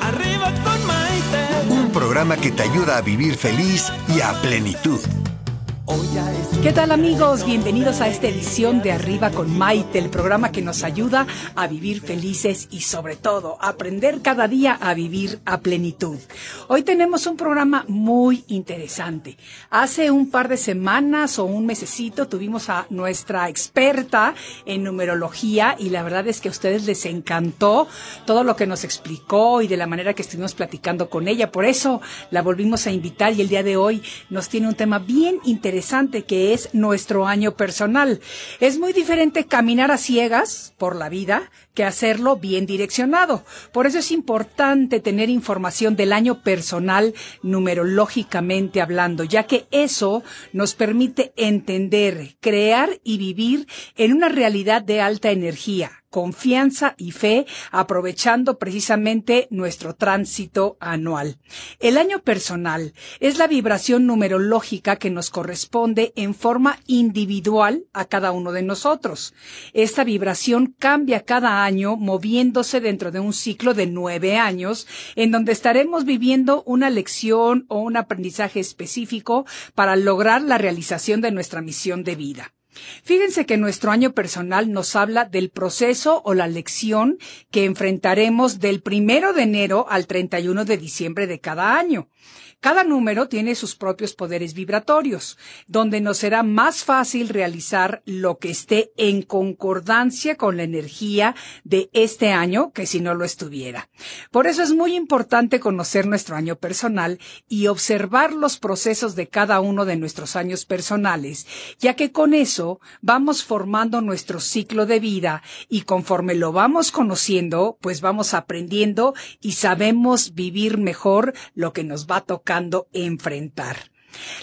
Arriba con. Un programa que te ayuda a vivir feliz y a plenitud. ¿Qué tal amigos? Bienvenidos a esta edición de Arriba con Maite, el programa que nos ayuda a vivir felices y sobre todo a aprender cada día a vivir a plenitud. Hoy tenemos un programa muy interesante. Hace un par de semanas o un mesecito tuvimos a nuestra experta en numerología y la verdad es que a ustedes les encantó todo lo que nos explicó y de la manera que estuvimos platicando con ella. Por eso la volvimos a invitar y el día de hoy nos tiene un tema bien interesante que es nuestro año personal. Es muy diferente caminar a ciegas por la vida que hacerlo bien direccionado. Por eso es importante tener información del año personal numerológicamente hablando, ya que eso nos permite entender, crear y vivir en una realidad de alta energía confianza y fe, aprovechando precisamente nuestro tránsito anual. El año personal es la vibración numerológica que nos corresponde en forma individual a cada uno de nosotros. Esta vibración cambia cada año moviéndose dentro de un ciclo de nueve años en donde estaremos viviendo una lección o un aprendizaje específico para lograr la realización de nuestra misión de vida. Fíjense que nuestro año personal nos habla del proceso o la lección que enfrentaremos del primero de enero al 31 de diciembre de cada año. Cada número tiene sus propios poderes vibratorios, donde nos será más fácil realizar lo que esté en concordancia con la energía de este año que si no lo estuviera. Por eso es muy importante conocer nuestro año personal y observar los procesos de cada uno de nuestros años personales, ya que con eso vamos formando nuestro ciclo de vida y conforme lo vamos conociendo, pues vamos aprendiendo y sabemos vivir mejor lo que nos va tocar enfrentar.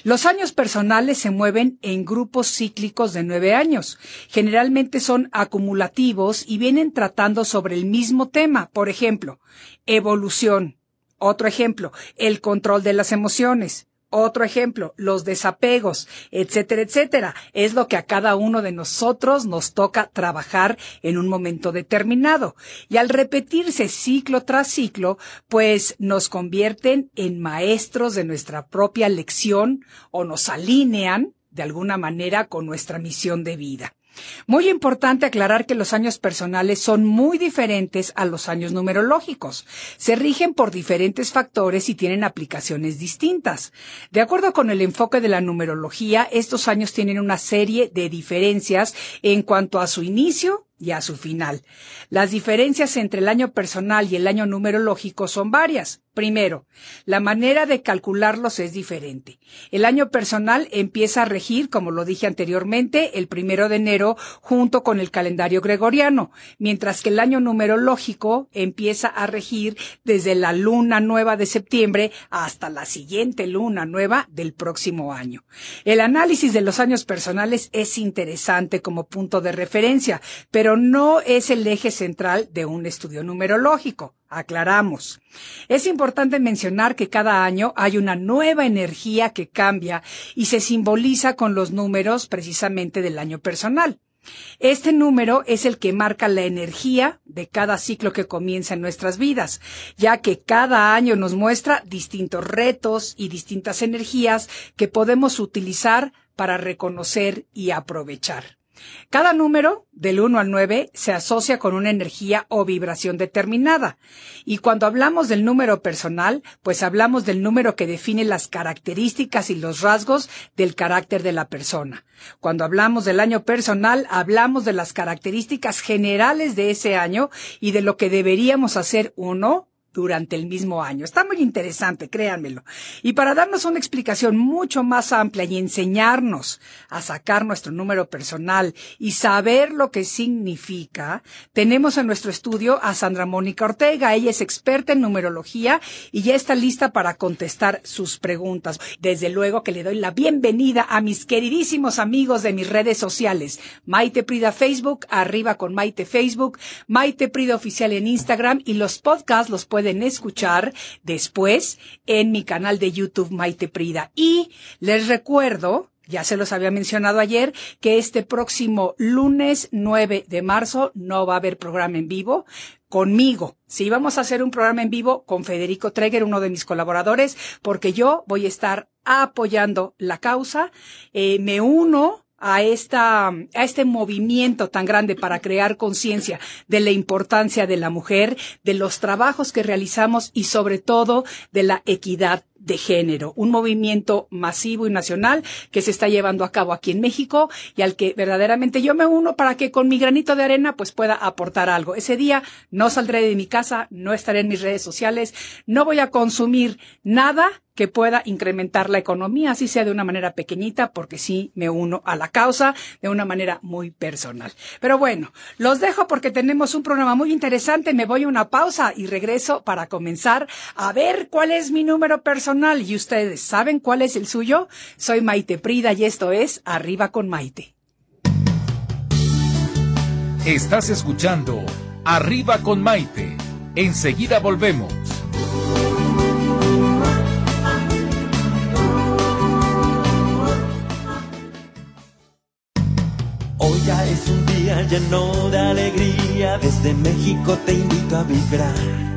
Los años personales se mueven en grupos cíclicos de nueve años. Generalmente son acumulativos y vienen tratando sobre el mismo tema. Por ejemplo, evolución. Otro ejemplo, el control de las emociones. Otro ejemplo, los desapegos, etcétera, etcétera. Es lo que a cada uno de nosotros nos toca trabajar en un momento determinado. Y al repetirse ciclo tras ciclo, pues nos convierten en maestros de nuestra propia lección o nos alinean de alguna manera con nuestra misión de vida. Muy importante aclarar que los años personales son muy diferentes a los años numerológicos. Se rigen por diferentes factores y tienen aplicaciones distintas. De acuerdo con el enfoque de la numerología, estos años tienen una serie de diferencias en cuanto a su inicio, y a su final. Las diferencias entre el año personal y el año numerológico son varias. Primero, la manera de calcularlos es diferente. El año personal empieza a regir, como lo dije anteriormente, el primero de enero junto con el calendario gregoriano, mientras que el año numerológico empieza a regir desde la luna nueva de septiembre hasta la siguiente luna nueva del próximo año. El análisis de los años personales es interesante como punto de referencia, pero no es el eje central de un estudio numerológico. Aclaramos. Es importante mencionar que cada año hay una nueva energía que cambia y se simboliza con los números precisamente del año personal. Este número es el que marca la energía de cada ciclo que comienza en nuestras vidas, ya que cada año nos muestra distintos retos y distintas energías que podemos utilizar para reconocer y aprovechar. Cada número, del 1 al 9, se asocia con una energía o vibración determinada. Y cuando hablamos del número personal, pues hablamos del número que define las características y los rasgos del carácter de la persona. Cuando hablamos del año personal, hablamos de las características generales de ese año y de lo que deberíamos hacer uno durante el mismo año. Está muy interesante, créanmelo. Y para darnos una explicación mucho más amplia y enseñarnos a sacar nuestro número personal y saber lo que significa, tenemos en nuestro estudio a Sandra Mónica Ortega. Ella es experta en numerología y ya está lista para contestar sus preguntas. Desde luego que le doy la bienvenida a mis queridísimos amigos de mis redes sociales. Maite Prida Facebook, arriba con Maite Facebook, Maite Prida Oficial en Instagram y los podcasts los pueden escuchar después en mi canal de YouTube Maite Prida. Y les recuerdo ya se los había mencionado ayer, que este próximo lunes 9 de marzo no va a haber programa en vivo conmigo. Sí, vamos a hacer un programa en vivo con Federico Treger, uno de mis colaboradores, porque yo voy a estar apoyando la causa. Eh, me uno a esta, a este movimiento tan grande para crear conciencia de la importancia de la mujer, de los trabajos que realizamos y sobre todo de la equidad de género, un movimiento masivo y nacional que se está llevando a cabo aquí en México y al que verdaderamente yo me uno para que con mi granito de arena pues pueda aportar algo. Ese día no saldré de mi casa, no estaré en mis redes sociales, no voy a consumir nada que pueda incrementar la economía, así sea de una manera pequeñita, porque sí me uno a la causa de una manera muy personal. Pero bueno, los dejo porque tenemos un programa muy interesante. Me voy a una pausa y regreso para comenzar a ver cuál es mi número personal. ¿Y ustedes saben cuál es el suyo? Soy Maite Prida y esto es Arriba con Maite. Estás escuchando Arriba con Maite. Enseguida volvemos. Hoy ya es un día lleno de alegría, desde México te invito a vibrar.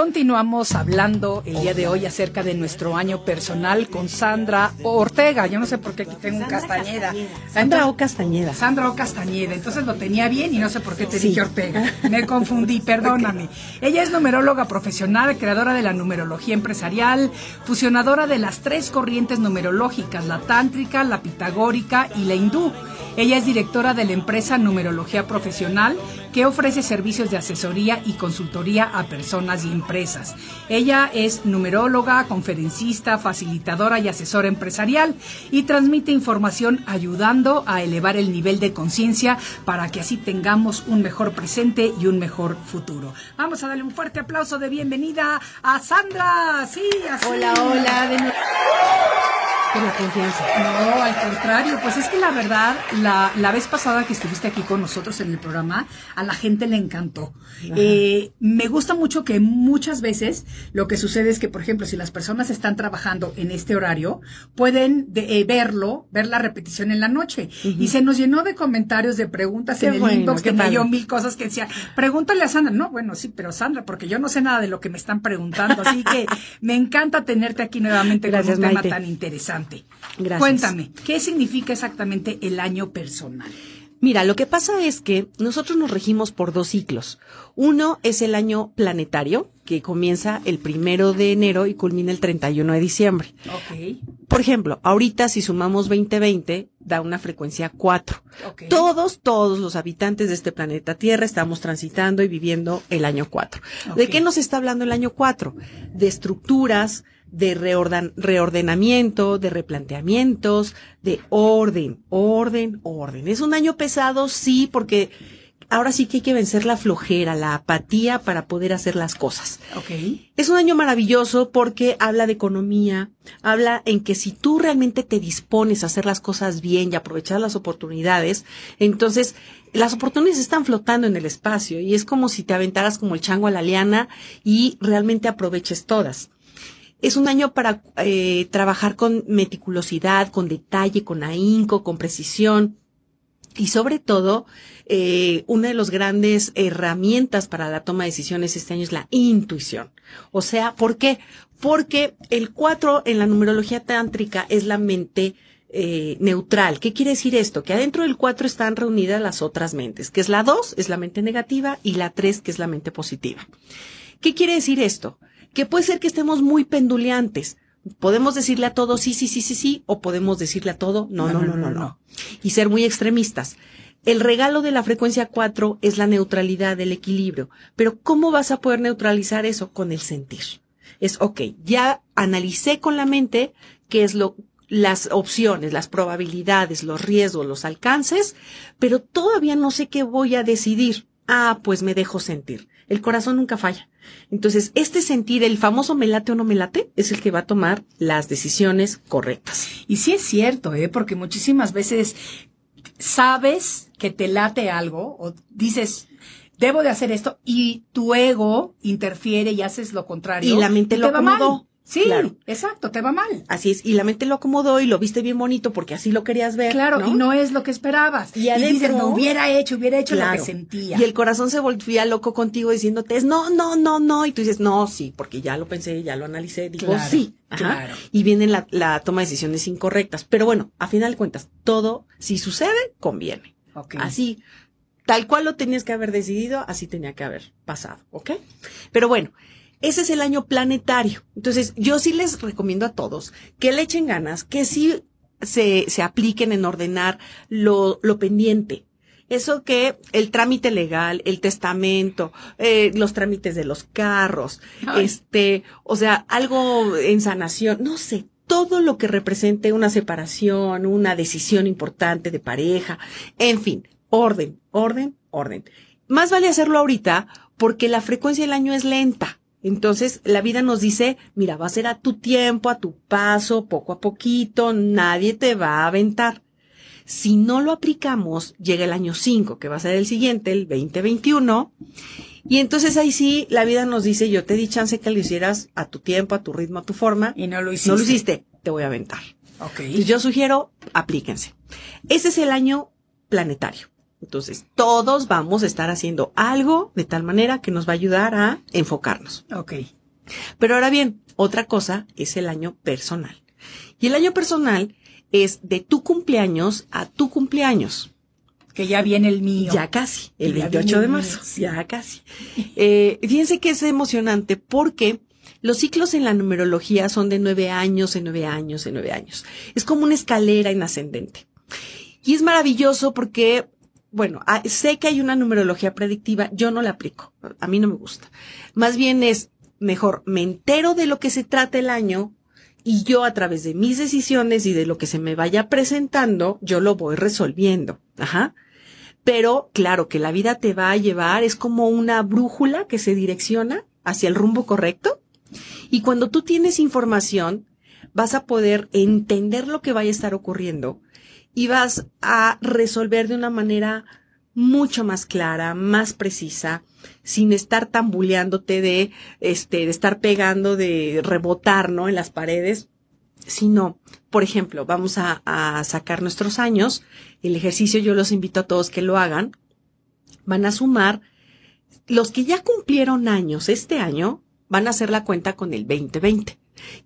Continuamos hablando el día de hoy acerca de nuestro año personal con Sandra Ortega. Yo no sé por qué aquí tengo un Castañeda. Sandra O. Castañeda. Sandra O. Castañeda. Entonces lo tenía bien y no sé por qué te dije Ortega. Me confundí, perdóname. Ella es numeróloga profesional, creadora de la numerología empresarial, fusionadora de las tres corrientes numerológicas, la tántrica, la pitagórica y la hindú. Ella es directora de la empresa Numerología Profesional, que ofrece servicios de asesoría y consultoría a personas y empresas. Ella es numeróloga, conferencista, facilitadora y asesora empresarial y transmite información ayudando a elevar el nivel de conciencia para que así tengamos un mejor presente y un mejor futuro. Vamos a darle un fuerte aplauso de bienvenida a Sandra. Sí, así. Hola, hola. Con la confianza. No, al contrario, pues es que la verdad, la, la vez pasada que estuviste aquí con nosotros en el programa, a la gente le encantó. Eh, me gusta mucho que muchas veces lo que sucede es que, por ejemplo, si las personas están trabajando en este horario, pueden de- eh, verlo, ver la repetición en la noche. Y se nos llenó de comentarios, de preguntas Qué en el bueno, inbox, mil cosas que decía, pregúntale a Sandra. No, bueno, sí, pero Sandra, porque yo no sé nada de lo que me están preguntando. Así que me encanta tenerte aquí nuevamente Gracias, con un tema tan interesante. Gracias. Cuéntame, ¿qué significa exactamente el año personal? Mira, lo que pasa es que nosotros nos regimos por dos ciclos. Uno es el año planetario, que comienza el primero de enero y culmina el 31 de diciembre. Ok. Por ejemplo, ahorita si sumamos 2020, da una frecuencia 4. Ok. Todos, todos los habitantes de este planeta Tierra estamos transitando y viviendo el año 4. ¿De qué nos está hablando el año 4? De estructuras, de reordan- reordenamiento, de replanteamientos, de orden, orden, orden. Es un año pesado, sí, porque ahora sí que hay que vencer la flojera, la apatía para poder hacer las cosas. Ok. Es un año maravilloso porque habla de economía, habla en que si tú realmente te dispones a hacer las cosas bien y aprovechar las oportunidades, entonces las oportunidades están flotando en el espacio y es como si te aventaras como el chango a la liana y realmente aproveches todas. Es un año para eh, trabajar con meticulosidad, con detalle, con ahínco, con precisión. Y sobre todo, eh, una de las grandes herramientas para la toma de decisiones este año es la intuición. O sea, ¿por qué? Porque el 4 en la numerología tántrica es la mente eh, neutral. ¿Qué quiere decir esto? Que adentro del 4 están reunidas las otras mentes, que es la 2, es la mente negativa, y la 3, que es la mente positiva. ¿Qué quiere decir esto? Que puede ser que estemos muy penduleantes. Podemos decirle a todo sí, sí, sí, sí, sí, o podemos decirle a todo no, no, no, no, no. Y ser muy extremistas. El regalo de la frecuencia 4 es la neutralidad, el equilibrio. Pero ¿cómo vas a poder neutralizar eso? Con el sentir. Es, ok, ya analicé con la mente qué es lo, las opciones, las probabilidades, los riesgos, los alcances, pero todavía no sé qué voy a decidir. Ah, pues me dejo sentir. El corazón nunca falla. Entonces, este sentir, el famoso me late o no me late, es el que va a tomar las decisiones correctas. Y sí es cierto, ¿eh? porque muchísimas veces sabes que te late algo o dices, debo de hacer esto y tu ego interfiere y haces lo contrario. Y la mente lo acomodó. Sí, exacto, te va mal. Así es, y la mente lo acomodó y lo viste bien bonito porque así lo querías ver. Claro, y no es lo que esperabas. Y, adentro, dices, no hubiera hecho, hubiera hecho lo que sentía. Y el corazón se volvía loco contigo diciéndote, no, no, no, no. Y tú dices, no, sí, porque ya lo pensé, ya lo analicé. Digo, sí. Claro. Y viene la, la, toma de decisiones incorrectas. Pero bueno, a final de cuentas, todo, si sucede, conviene. Así, tal cual lo tenías que haber decidido, así tenía que haber pasado, ¿ok? Pero bueno, ese es el año planetario. Entonces, yo sí les recomiendo a todos que le echen ganas, que sí se, se apliquen en ordenar lo, lo pendiente. Eso que el trámite legal, el testamento, eh, los trámites de los carros, este, o sea, algo en sanación, no sé, todo lo que represente una separación, una decisión importante de pareja, en fin, orden, orden, orden. Más vale hacerlo ahorita porque la frecuencia del año es lenta. Entonces, la vida nos dice, mira, va a ser a tu tiempo, a tu paso, poco a poquito, nadie te va a aventar. Si no lo aplicamos, llega el año 5, que va a ser el siguiente, el 2021, y entonces ahí sí, la vida nos dice, yo te di chance que lo hicieras a tu tiempo, a tu ritmo, a tu forma. Y no lo hiciste. No lo hiciste, te voy a aventar. Ok. yo sugiero, aplíquense. Ese es el año planetario. Entonces, todos vamos a estar haciendo algo de tal manera que nos va a ayudar a enfocarnos. Ok. Pero ahora bien, otra cosa es el año personal. Y el año personal es de tu cumpleaños a tu cumpleaños. Que ya viene el mío. Ya casi, el 28 de marzo. Ya casi. Eh, fíjense que es emocionante porque los ciclos en la numerología son de nueve años, en nueve años, en nueve años. Es como una escalera en ascendente. Y es maravilloso porque bueno, ah, sé que hay una numerología predictiva, yo no la aplico, a mí no me gusta. Más bien es mejor, me entero de lo que se trata el año y yo a través de mis decisiones y de lo que se me vaya presentando, yo lo voy resolviendo. Ajá. Pero claro que la vida te va a llevar, es como una brújula que se direcciona hacia el rumbo correcto. Y cuando tú tienes información, vas a poder entender lo que vaya a estar ocurriendo y vas a resolver de una manera mucho más clara, más precisa, sin estar tambuleándote de, este, de estar pegando, de rebotar, ¿no? En las paredes, sino, por ejemplo, vamos a, a sacar nuestros años, el ejercicio yo los invito a todos que lo hagan, van a sumar los que ya cumplieron años este año, van a hacer la cuenta con el 2020.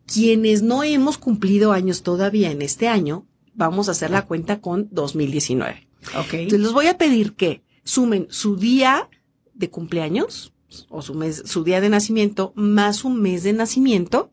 Quienes no hemos cumplido años todavía en este año, vamos a hacer la cuenta con 2019. Ok. Entonces les voy a pedir que sumen su día de cumpleaños o su mes, su día de nacimiento más un mes de nacimiento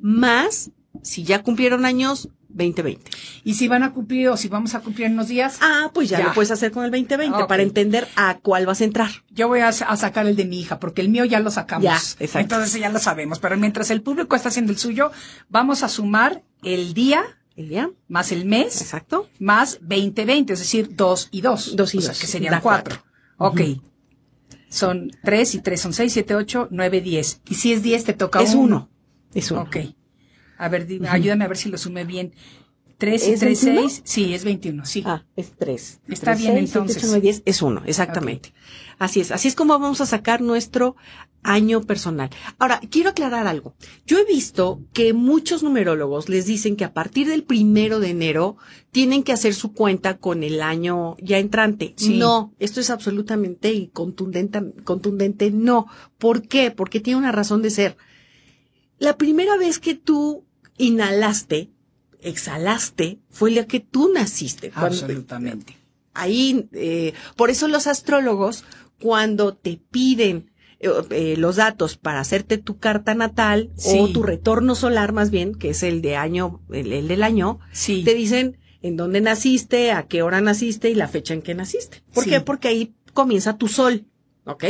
más si ya cumplieron años 2020. ¿Y si van a cumplir o si vamos a cumplir unos días? Ah, pues ya, lo puedes hacer con el 2020 para entender a cuál vas a entrar. Yo voy a, a, sacar el de mi hija porque el mío ya lo sacamos. Ya, exacto. Entonces ya lo sabemos. Pero mientras el público está haciendo el suyo, vamos a sumar el día el día. Más el mes. Exacto. Más 2020, es decir, dos y dos. Dos y o dos. Sea, que serían cuatro. Ok. Son tres y tres son seis, siete, ocho, nueve, diez. Y si es diez, te toca es uno. Es uno. Ok. A ver, ayúdame a ver si lo sumé bien. 3 y ¿Es 3, 21? 6. Sí, es 21, sí. Ah, es 3. Está bien, entonces. 9, 10, es 1, exactamente. Así es, así es como vamos a sacar nuestro año personal. Ahora, quiero aclarar algo. Yo he visto que muchos numerólogos les dicen que a partir del primero de enero tienen que hacer su cuenta con el año ya entrante. Sí. No, esto es absolutamente y contundente, contundente no. ¿Por qué? Porque tiene una razón de ser. La primera vez que tú inhalaste, exhalaste, fue la que tú naciste. Cuando- Absolutamente. ahí, eh, por eso los astrólogos, cuando te piden eh, eh, los datos para hacerte tu carta natal Sí. o tu retorno solar más bien, que es el de año, el, el del año, Sí. te dicen en dónde naciste, a qué hora naciste y la fecha en que naciste. ¿Por Sí. qué? Porque ahí comienza tu sol, ¿ok?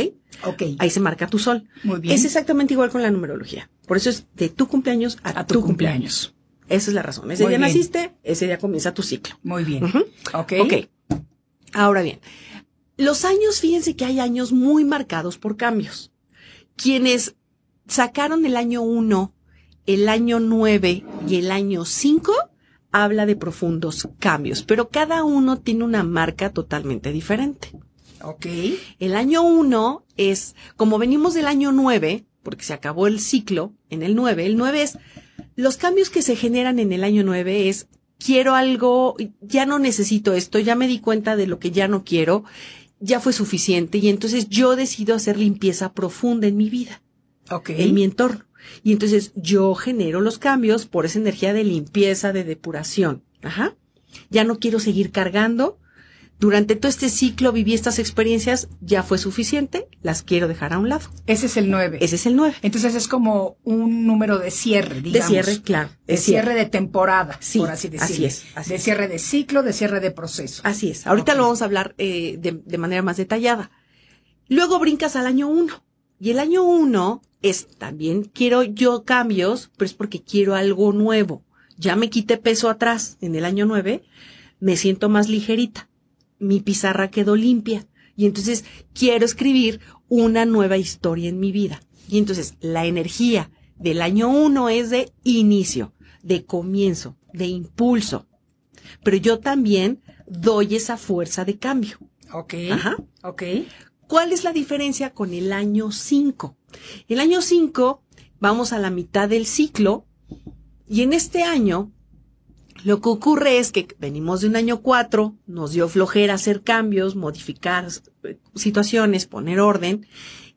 Ok. Ahí se marca tu sol. Muy bien. Es exactamente igual con la numerología. Por eso es de tu cumpleaños a, a tu cumpleaños. Esa es la razón. Ese Muy día bien. naciste, ese día comienza tu ciclo. Muy bien. Ujú. Ok. Ok. Ahora bien, los años, fíjense que hay años muy marcados por cambios. Quienes sacaron el año 1, el año 9 y el año 5, habla de profundos cambios, pero cada uno tiene una marca totalmente diferente. Ok. El año 1 es, como venimos del año 9, porque se acabó el ciclo en el 9, el 9 es, los cambios que se generan en el año 9 es, quiero algo, ya no necesito esto, ya me di cuenta de lo que ya no quiero, ya fue suficiente y entonces yo decido hacer limpieza profunda en mi vida, Ok. en mi entorno. Y entonces yo genero los cambios por esa energía de limpieza, de depuración. Ajá. Ya no quiero seguir cargando. Durante todo este ciclo viví estas experiencias, ya fue suficiente, las quiero dejar a un lado. Ese es el 9. Ese es el 9. Entonces es como un número de cierre, digamos. cierre, claro, De de cierre cierre. de temporada, Sí, por así decirlo. así es, así de es. cierre de ciclo, de cierre de proceso. Así es. Ahorita lo vamos a hablar eh, de, de manera más detallada. Luego brincas al año 1. Y el año 1 es también quiero yo cambios, pero es porque quiero algo nuevo. Ya me quité peso atrás en el año 9, me siento más ligerita. Mi pizarra quedó limpia. Y entonces quiero escribir una nueva historia en mi vida. Y entonces la energía del año 1 es de inicio, de comienzo, de impulso. Pero yo también doy esa fuerza de cambio. Ok. Ajá. Ok. ¿Cuál es la diferencia con el año 5? El año 5 vamos a la mitad del ciclo y en este año lo que ocurre es que venimos de un año 4, nos dio flojera hacer cambios, modificar eh, situaciones, poner orden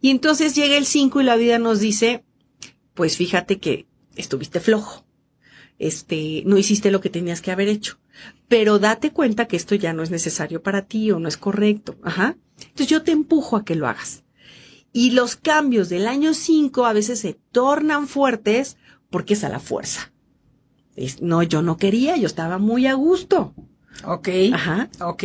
y entonces llega el 5 y la vida nos dice, pues fíjate que estuviste flojo. Este, no hiciste lo que tenías que haber hecho. Pero date cuenta que esto ya no es necesario para ti o no es correcto. Ajá. Entonces yo te empujo a que lo hagas. Y los cambios del año 5 a veces se tornan fuertes porque es a la fuerza. Es- no, yo no quería, yo estaba muy a gusto. Ok. Ajá. Ok.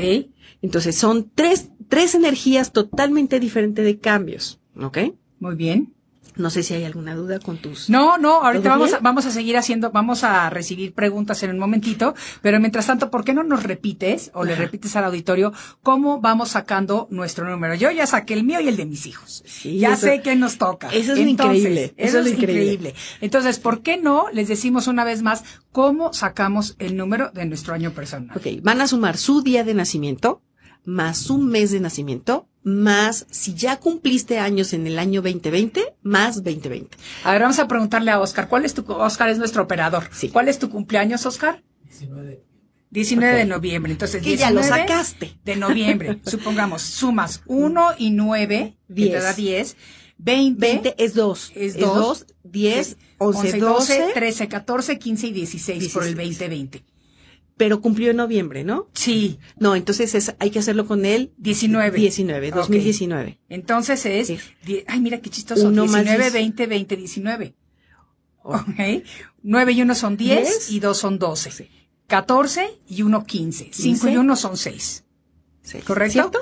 Entonces son tres, tres energías totalmente diferentes de cambios. ¿Ok? Muy bien. No sé si hay alguna duda con tus. No, no, ahorita ¿Todo vamos a, vamos a seguir haciendo, vamos a recibir preguntas en un momentito, pero mientras tanto, ¿por qué no nos repites o le repites al auditorio cómo vamos sacando nuestro número? Yo ya saqué el mío y el de mis hijos. Sí, ya eso- sé que nos toca. eso es increíble, Eso, es lo increíble. Entonces, ¿por qué no les decimos una vez más cómo sacamos el número de nuestro año personal? Ok, van a sumar su día de nacimiento, más un mes de nacimiento, más si ya cumpliste años en el año 2020, más 2020. A ver, vamos a preguntarle a Oscar. ¿Cuál es tu, Oscar es nuestro operador. Sí. ¿Cuál es tu cumpleaños, Oscar? 19 de Ok. noviembre. Entonces, Que ya lo 19 sacaste. De noviembre. Supongamos, sumas 1 y 9, que te Diez. da 10. 20, 20 es 2. es Es 2, 2, 10, 11, 12, 12, 13, 14, 15 y 16 por el 16. 2020. Pero cumplió en noviembre, ¿no? Sí, No, entonces es, hay que hacerlo con él 19. 19, Ok. 2019. Entonces es, die- ay, mira qué chistoso, Uno más 19, diez. 20, 20, 19. Ok. 9 y 1 son 10 Diez. y 2 son 12. Sí. 14 y 1 15. 5 y Quince. 1 son 6. Sí. ¿Correcto? ¿Cierto?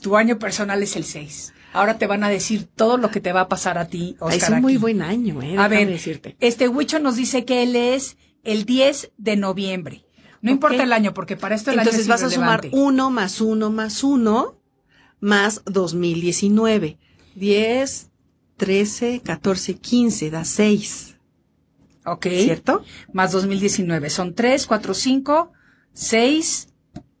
Tu año personal es el 6. Ahora te van a decir todo lo que te va a pasar a ti, Oscar. es un muy aquí. buen año, ¿eh? A Déjame ver, decirte. este Huicho nos dice que él es el 10 de noviembre. No importa el año, porque para esto el Entonces año es vas a sumar. 1 más 1 más 1 más 2019. 10, 13, 14, 15, da 6. Ok. ¿Cierto? Más 2019. Son 3, 4, 5, 6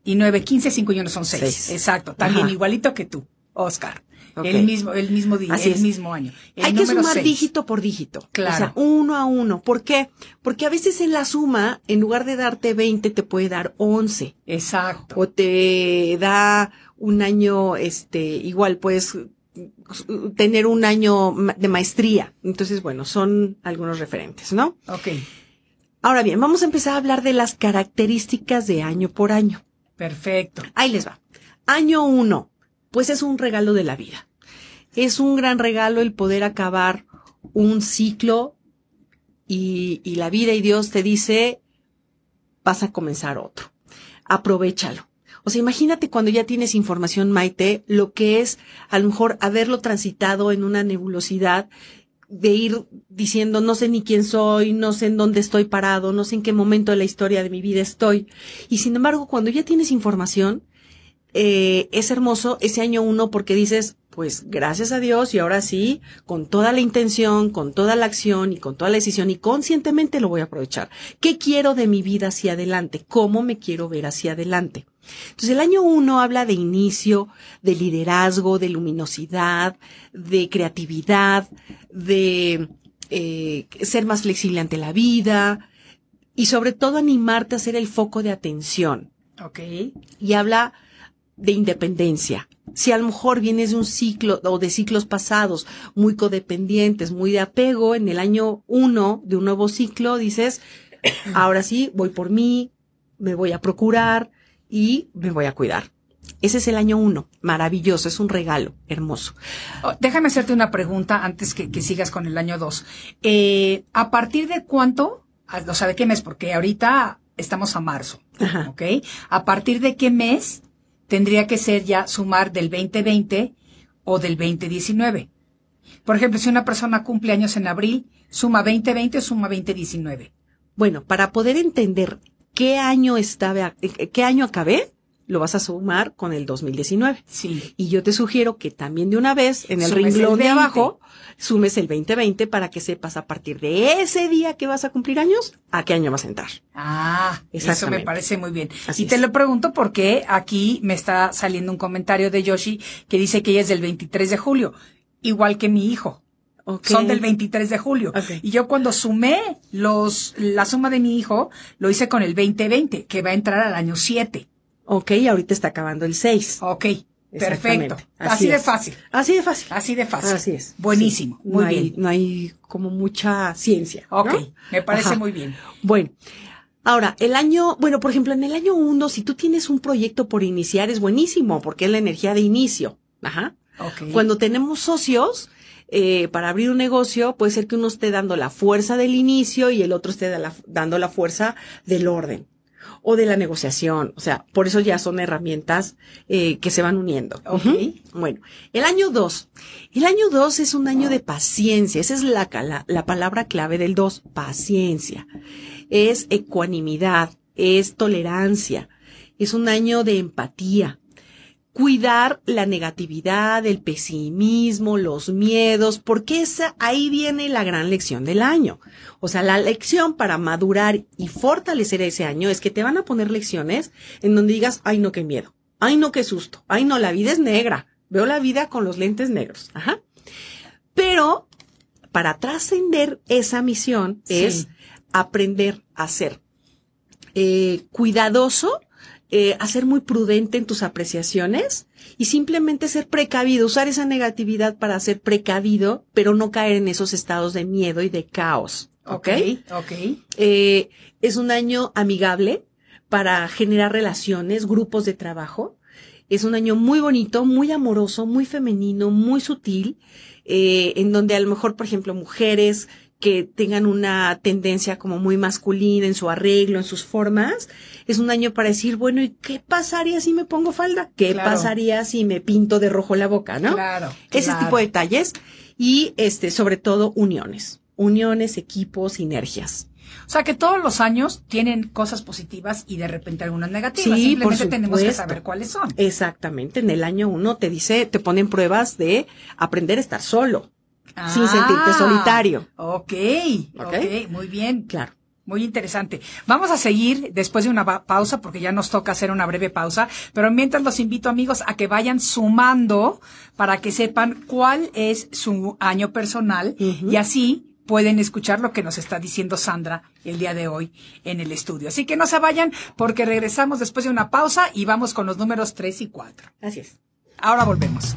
y 9, 15, 5 y 1 son 6. Seis. Exacto. También Ajá. igualito que tú, Oscar. El mismo, el mismo día, Así el es. mismo año. El Hay que sumar seis. dígito por dígito. Claro. O sea, uno a uno. ¿Por qué? Porque a veces en la suma, en lugar de darte 20, te puede dar 11. Exacto. O te da un año, este, igual puedes tener un año de maestría. Entonces, bueno, son algunos referentes, ¿no? Ok. Ahora bien, vamos a empezar a hablar de las características de año por año. Perfecto. Ahí les va. Año uno, pues es un regalo de la vida. Es un gran regalo el poder acabar un ciclo y, y la vida y Dios te dice, vas a comenzar otro. Aprovechalo. O sea, imagínate cuando ya tienes información, Maite, lo que es a lo mejor haberlo transitado en una nebulosidad de ir diciendo no sé ni quién soy, no sé en dónde estoy parado, no sé en qué momento de la historia de mi vida estoy. Y sin embargo, cuando ya tienes información, eh, es hermoso ese año uno porque dices, pues gracias a Dios y ahora sí, con toda la intención, con toda la acción y con toda la decisión y conscientemente lo voy a aprovechar. ¿Qué quiero de mi vida hacia adelante? ¿Cómo me quiero ver hacia adelante? Entonces el año uno habla de inicio, de liderazgo, de luminosidad, de creatividad, de eh, ser más flexible ante la vida y sobre todo animarte a ser el foco de atención Ok. y habla de independencia. Si a lo mejor vienes de un ciclo o de ciclos pasados muy codependientes, muy de apego, en el año uno de un nuevo ciclo dices, ahora sí, voy por mí, me voy a procurar y me voy a cuidar. Ese es el año uno. Maravilloso, es un regalo hermoso. Oh, déjame hacerte una pregunta antes que, que sigas con el año 2. Eh, ¿A partir de cuánto? O sea, ¿de qué mes? Porque ahorita estamos a marzo. Ajá. ¿Ok? ¿A partir de qué mes tendría que ser ya sumar del 2020 o del 2019? Por ejemplo, si una persona cumple años en abril, ¿suma 2020 o suma 2019? Bueno, para poder entender qué año estaba, eh, qué año acabé, lo vas a sumar con el 2019. Sí. Y yo te sugiero que también de una vez en el Sumes el renglón de 20. abajo sumes el 2020 para que sepas a partir de ese día que vas a cumplir años, a qué año vas a entrar. Ah, eso me parece muy bien. Así y te es. lo pregunto porque aquí me está saliendo un comentario de Yoshi que dice que ella es del 23 de julio, igual que mi hijo. Son del 23 de julio. Y yo cuando sumé los, la suma de mi hijo, lo hice con el 2020, que va a entrar al año 7. Ok, ahorita está acabando el 6. Ok. Perfecto. Así, de es. fácil. Así de fácil. Así de fácil. Así es. Buenísimo. Sí. Muy no bien. Hay, no hay como mucha ciencia. ¿no? Ok. Me parece Ajá. muy bien. Bueno, ahora, el año, bueno, por ejemplo, en el año uno, si tú tienes un proyecto por iniciar, es buenísimo, porque es la energía de inicio. Ajá. Ok. Cuando tenemos socios, eh, para abrir un negocio, puede ser que uno esté dando la fuerza del inicio y el otro esté da la- dando la fuerza del orden o de la negociación. O sea, por eso ya son herramientas eh, que se van uniendo. Ok. Ujú. Bueno, el año dos. El año dos es un año de paciencia. Esa es la, cala- la palabra clave del dos, paciencia. Es ecuanimidad, es tolerancia, es un año de empatía cuidar la negatividad, el pesimismo, los miedos, porque esa, ahí viene la gran lección del año. O sea, la lección para madurar y fortalecer ese año es que te van a poner lecciones en donde digas, ay no, qué miedo, ay no, qué susto, ay no, la vida es negra, veo la vida con los lentes negros. Ajá. Pero para trascender esa misión Sí. es aprender a ser eh, cuidadoso, eh, a ser muy prudente en tus apreciaciones y simplemente ser precavido, usar esa negatividad para ser precavido, pero no caer en esos estados de miedo y de caos. ¿Ok? Ok. Eh, es un año amigable para generar relaciones, grupos de trabajo. Es un año muy bonito, muy amoroso, muy femenino, muy sutil, eh, en donde a lo mejor, por ejemplo, mujeres que tengan una tendencia como muy masculina en su arreglo, en sus formas, es un año para decir, bueno, ¿y qué pasaría si me pongo falda? ¿Qué Claro. pasaría si me pinto de rojo la boca, no? Claro. Ese claro. tipo de detalles y este, sobre todo uniones. Uniones, equipos, sinergias. O sea que todos los años tienen cosas positivas y de repente algunas negativas. Sí, Simplemente por tenemos que saber cuáles son. Exactamente. En el año uno te dice, te ponen pruebas de aprender a estar solo. Sin sentirte Ah, solitario. Ok, Ok. ok, muy bien. Claro. Muy interesante. Vamos a seguir después de una pa- pausa porque ya nos toca hacer una breve pausa, pero mientras los invito amigos a que vayan sumando para que sepan cuál es su año personal y así pueden escuchar lo que nos está diciendo Sandra el día de hoy en el estudio. Así que no se vayan porque regresamos después de una pausa y vamos con los números 3 y 4. Así es. Ahora volvemos.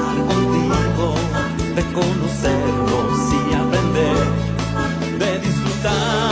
conocernos y aprender, de disfrutar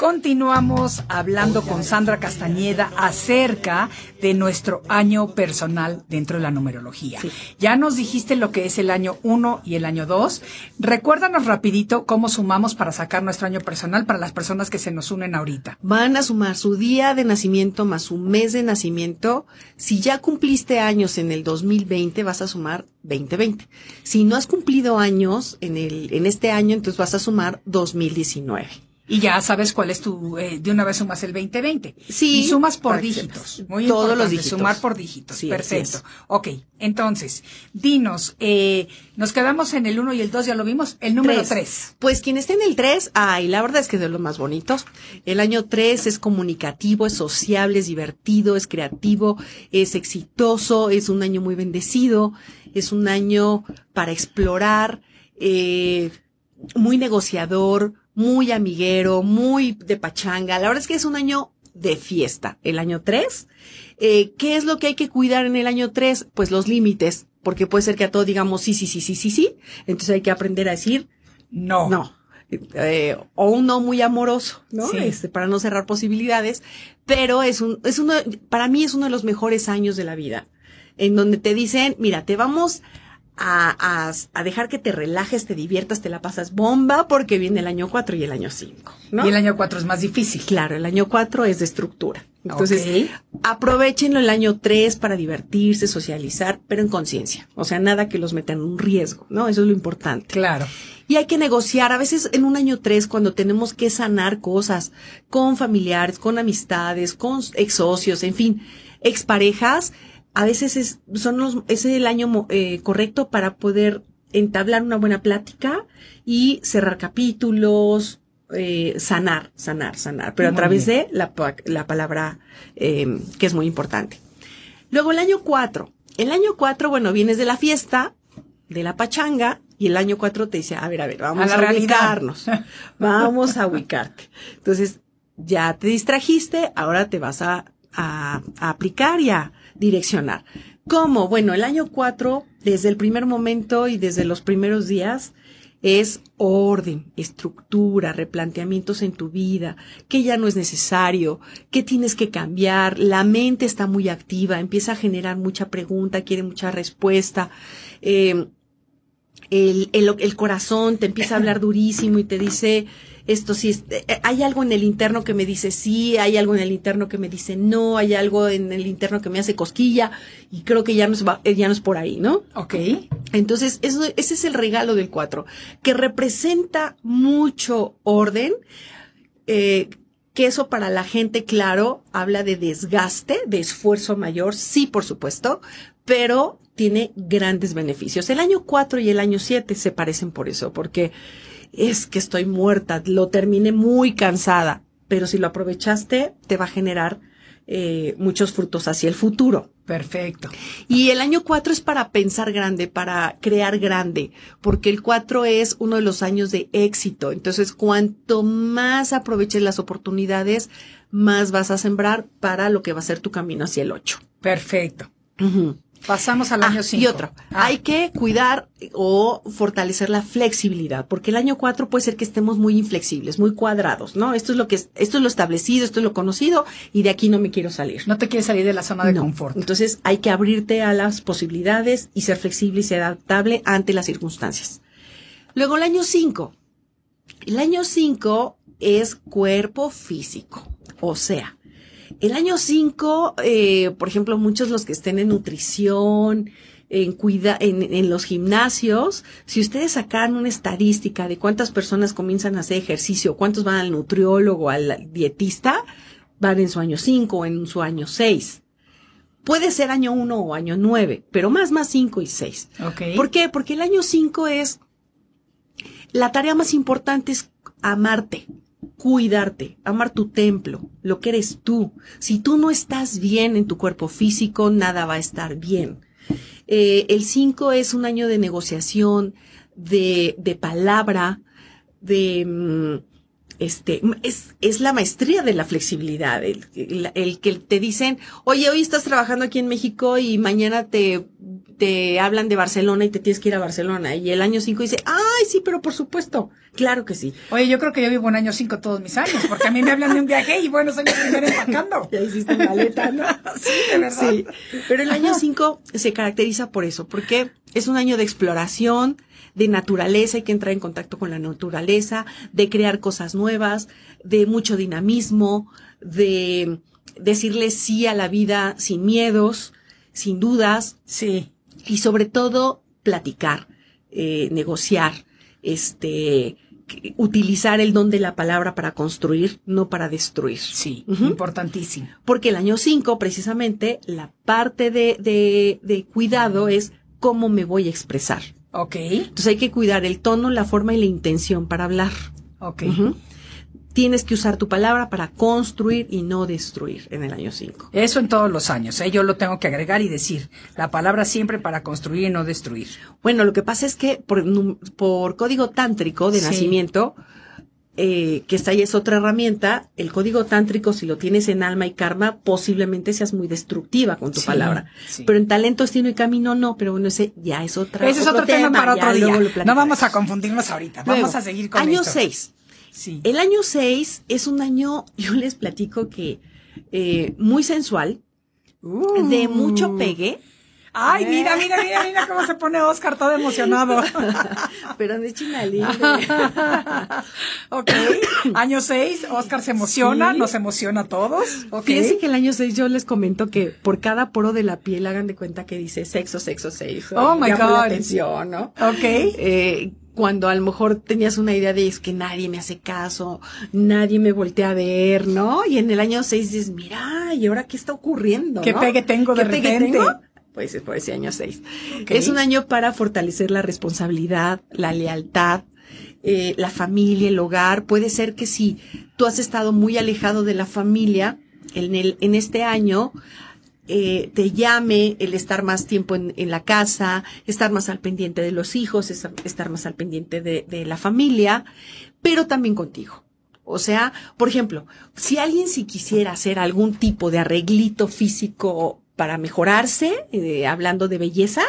Continuamos hablando con Sandra Castañeda acerca de nuestro año personal dentro de la numerología. Ya nos dijiste lo que es el año 1 y el año 2. Recuérdanos rapidito cómo sumamos para sacar nuestro año personal para las personas que se nos unen ahorita. Van a sumar su día de nacimiento más su mes de nacimiento. Si ya cumpliste años en el 2020, vas a sumar 2020. Si no has cumplido años en el, en este año, entonces vas a sumar 2019. Y ya sabes cuál es tu, eh, de una vez sumas el 2020. Sí, Y sumas por dígitos. Muy Todos los dígitos. Sumar por dígitos. Sí, Perfecto. Ok. Entonces, dinos, eh, nos quedamos en el 1 y el 2, ya lo vimos. El número 3. Pues quien esté en el 3, ay, la verdad es que es de los más bonitos. El año 3 es comunicativo, es sociable, es divertido, es creativo, es exitoso, es un año muy bendecido, es un año para explorar, eh, muy negociador, muy amiguero, muy de pachanga. La verdad es que es un año de fiesta, el año 3. Eh, ¿Qué es lo que hay que cuidar en el año 3? Pues los límites, porque puede ser que a todo digamos sí, sí, sí, sí, sí, sí. Entonces hay que aprender a decir No. no. Eh, o un no muy amoroso, ¿no? Sí. Este, para no cerrar posibilidades. Pero es un, es uno, para mí es uno de los mejores años de la vida. En donde te dicen, mira, te vamos a, a, a dejar que te relajes, te diviertas, te la pasas bomba, porque viene el año 4 y el año 5, ¿no? Y el año 4 es más difícil. Claro, el año 4 es de estructura. Entonces, aprovechenlo el año 3 para divertirse, socializar, pero en conciencia. O sea, nada que los meta en un riesgo, ¿no? Eso es lo importante. Claro. Y hay que negociar. A veces en un año 3, cuando tenemos que sanar cosas con familiares, con amistades, con ex socios, en fin, exparejas, a veces es, son los, es el año eh, correcto para poder entablar una buena plática y cerrar capítulos, eh, sanar, sanar, sanar, pero a través bien. de la, la palabra eh, que es muy importante. Luego el año 4. El año 4, bueno, vienes de la fiesta, de la pachanga, y el año 4 te dice, a ver, a ver, vamos A a, ubicarnos. Vamos a ubicarte. Entonces, ya te distrajiste, ahora te vas a, a, a aplicar y a direccionar. ¿Cómo? Bueno, el año 4, desde el primer momento y desde los primeros días, es orden, estructura, replanteamientos en tu vida, que ya no es necesario, que tienes que cambiar, la mente está muy activa, empieza a generar mucha pregunta, quiere mucha respuesta, eh, el, el, el corazón te empieza a hablar durísimo y te dice, esto sí, es- eh, hay algo en el interno que me dice sí, hay algo en el interno que me dice no, hay algo en el interno que me hace cosquilla y creo que ya no es, va- eh, ya no es por ahí, ¿no? Ok. Entonces, eso, ese es el regalo del 4, que representa mucho orden, eh, que eso para la gente, claro, habla de desgaste, de esfuerzo mayor, sí, por supuesto, pero tiene grandes beneficios. El año 4 y el año 7 se parecen por eso, porque es que estoy muerta, lo terminé muy cansada, pero si lo aprovechaste, te va a generar eh, muchos frutos hacia el futuro. Perfecto. Y el año 4 es para pensar grande, para crear grande, porque el 4 es uno de los años de éxito. Entonces, cuanto más aproveches las oportunidades, más vas a sembrar para lo que va a ser tu camino hacia el 8. Perfecto. Pasamos al Ah, año 5. y otro, hay que cuidar o fortalecer la flexibilidad, porque el año 4 puede ser que estemos muy inflexibles, muy cuadrados, ¿no? Esto es lo que es, esto es lo establecido, esto es lo conocido y de aquí no me quiero salir. No te quieres salir de la zona de No. confort. Entonces hay que abrirte a las posibilidades y ser flexible y ser adaptable ante las circunstancias. Luego el año 5. El año 5 es cuerpo físico. O sea, el año 5, eh, por ejemplo, muchos los que estén en nutrición, en, cuida en, en los gimnasios, si ustedes sacan una estadística de cuántas personas comienzan a hacer ejercicio, cuántos van al nutriólogo, al dietista, van en su año 5 o en su año 6. Puede ser año 1 o año 9, pero más, más 5 y 6. Ok. ¿Por qué? Porque el año 5 es, la tarea más importante es amarte, cuidarte, amar tu templo, lo que eres tú. Si tú no estás bien en tu cuerpo físico, nada va a estar bien. Eh, el 5 es un año de negociación, de, de palabra, de, mm, este, es, es la maestría de la flexibilidad, el, el- el que te dicen, oye, hoy estás trabajando aquí en México y mañana te, te hablan de Barcelona y te tienes que ir a Barcelona. Y el año 5 dice, ay, sí, pero por supuesto, claro que sí. Oye, yo creo que yo vivo en año 5 todos mis años, porque a mí me hablan de un viaje y bueno, soy la primera empacando. Ya hiciste maleta, ¿no? Sí, de verdad. Sí, pero el año 5 se caracteriza por eso, porque es un año de exploración, de naturaleza, hay que entrar en contacto con la naturaleza, de crear cosas nuevas, de mucho dinamismo, de decirle sí a la vida sin miedos, sin dudas, Sí. y sobre todo platicar, eh, negociar, este, utilizar el don de la palabra para construir, no para destruir. Sí, importantísimo. Porque el año 5, precisamente, la parte de, de, de cuidado es cómo me voy a expresar. Ok, Entonces hay que cuidar el tono, la forma y la intención para hablar. ok. Tienes que usar tu palabra para construir y no destruir en el año 5. Eso en todos los años, ¿eh? yo lo tengo que agregar y decir. La palabra siempre para construir y no destruir. Bueno, lo que pasa es que por, por código tántrico de Sí. nacimiento, eh, que esta ya es otra herramienta, el código tántrico, si lo tienes en alma y karma, posiblemente seas muy destructiva con tu Sí, palabra. sí. Pero en talento, destino y camino no, pero bueno, ese ya es otra. Ese es otro tema, para otro día. No vamos a confundirnos ahorita. Luego, vamos a seguir con Año esto. 6. Sí. El año 6 es un año, yo les platico que eh, muy sensual, de mucho pegue, Ay, mira, mira, mira, mira cómo se pone Oscar todo emocionado. pero de chinalín. ok. Año 6, Oscar se emociona, Sí. nos emociona a todos. Ok. Fíjense que el año 6 yo les comento que por cada poro de la piel hagan de cuenta que dice sexo, sexo, sexo. Oh, my Llama la God. atención, ¿no? Ok. Eh, cuando a lo mejor tenías una idea de es que nadie me hace caso, nadie me voltea a ver, ¿no? Y en el año 6 dices, mira, ¿y ahora qué está ocurriendo? ¿Qué no? pegue tengo de ¿Qué pegue repente? tengo? Pues es por ese año 6. Ok. Es un año para fortalecer la responsabilidad, la lealtad, eh, la familia, el hogar. Puede ser que si tú has estado muy alejado de la familia, en, el, en este año eh, te llame el estar más tiempo en, en la casa, estar más al pendiente de los hijos, es- estar más al pendiente de, de la familia, pero también contigo. O sea, por ejemplo, si alguien si quisiera hacer algún tipo de arreglito físico para mejorarse, eh, hablando de belleza,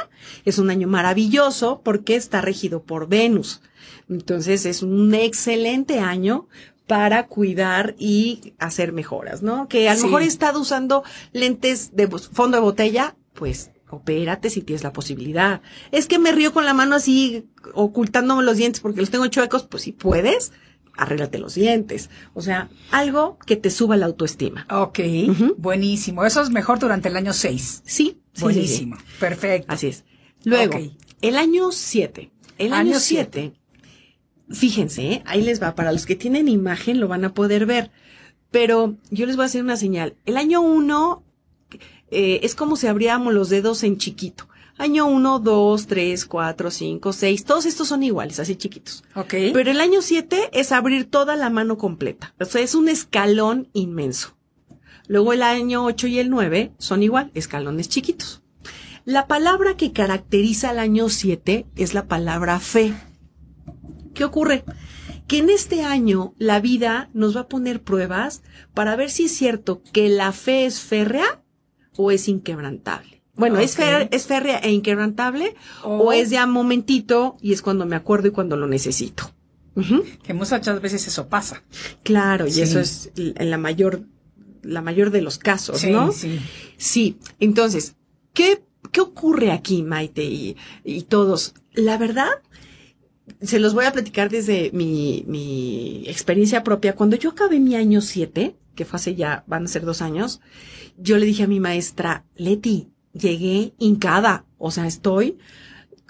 es un año maravilloso porque está regido por Venus. Entonces es un excelente año para cuidar y hacer mejoras, ¿no? Que a lo Sí. mejor he estado usando lentes de fondo de botella, pues opérate si tienes la posibilidad. Es que me río con la mano así, ocultándome los dientes porque los tengo chuecos, pues si puedes, arréglate los dientes. O sea, algo que te suba la autoestima. Ok. Buenísimo. Eso es mejor durante el año 6. Sí, sí, sí, sí. Buenísimo. Perfecto. Así es. Luego, el año 7. El Año año 7. Fíjense, ¿eh? ahí les va. Para los que tienen imagen lo van a poder ver. Pero yo les voy a hacer una señal. El año 1 es como si abríamos los dedos en chiquito. Año 1, 2, 3, 4, 5, 6. Todos estos son iguales, así chiquitos. Ok. Pero el año 7 es abrir toda la mano completa. O sea, es un escalón inmenso. Luego el año 8 y el 9 son igual, escalones chiquitos. La palabra que caracteriza al año 7 es la palabra fe. ¿Qué ocurre? Que en este año la vida nos va a poner pruebas para ver si es cierto que la fe es férrea o es inquebrantable. Bueno, ¿es, Ok. es férrea e inquebrantable O- o es ya momentito y es cuando me acuerdo y cuando lo necesito? Que muchas veces eso pasa. Claro, y Sí. eso es la mayor, la mayor de los casos, Sí, ¿no? sí. Sí, entonces, ¿qué, qué ocurre aquí, Maite y, y todos? La verdad, se los voy a platicar desde mi, mi experiencia propia. Cuando yo acabé mi año 7, que fue hace ya, van a ser dos años, yo le dije a mi maestra, Leti, llegué hincada, o sea, estoy,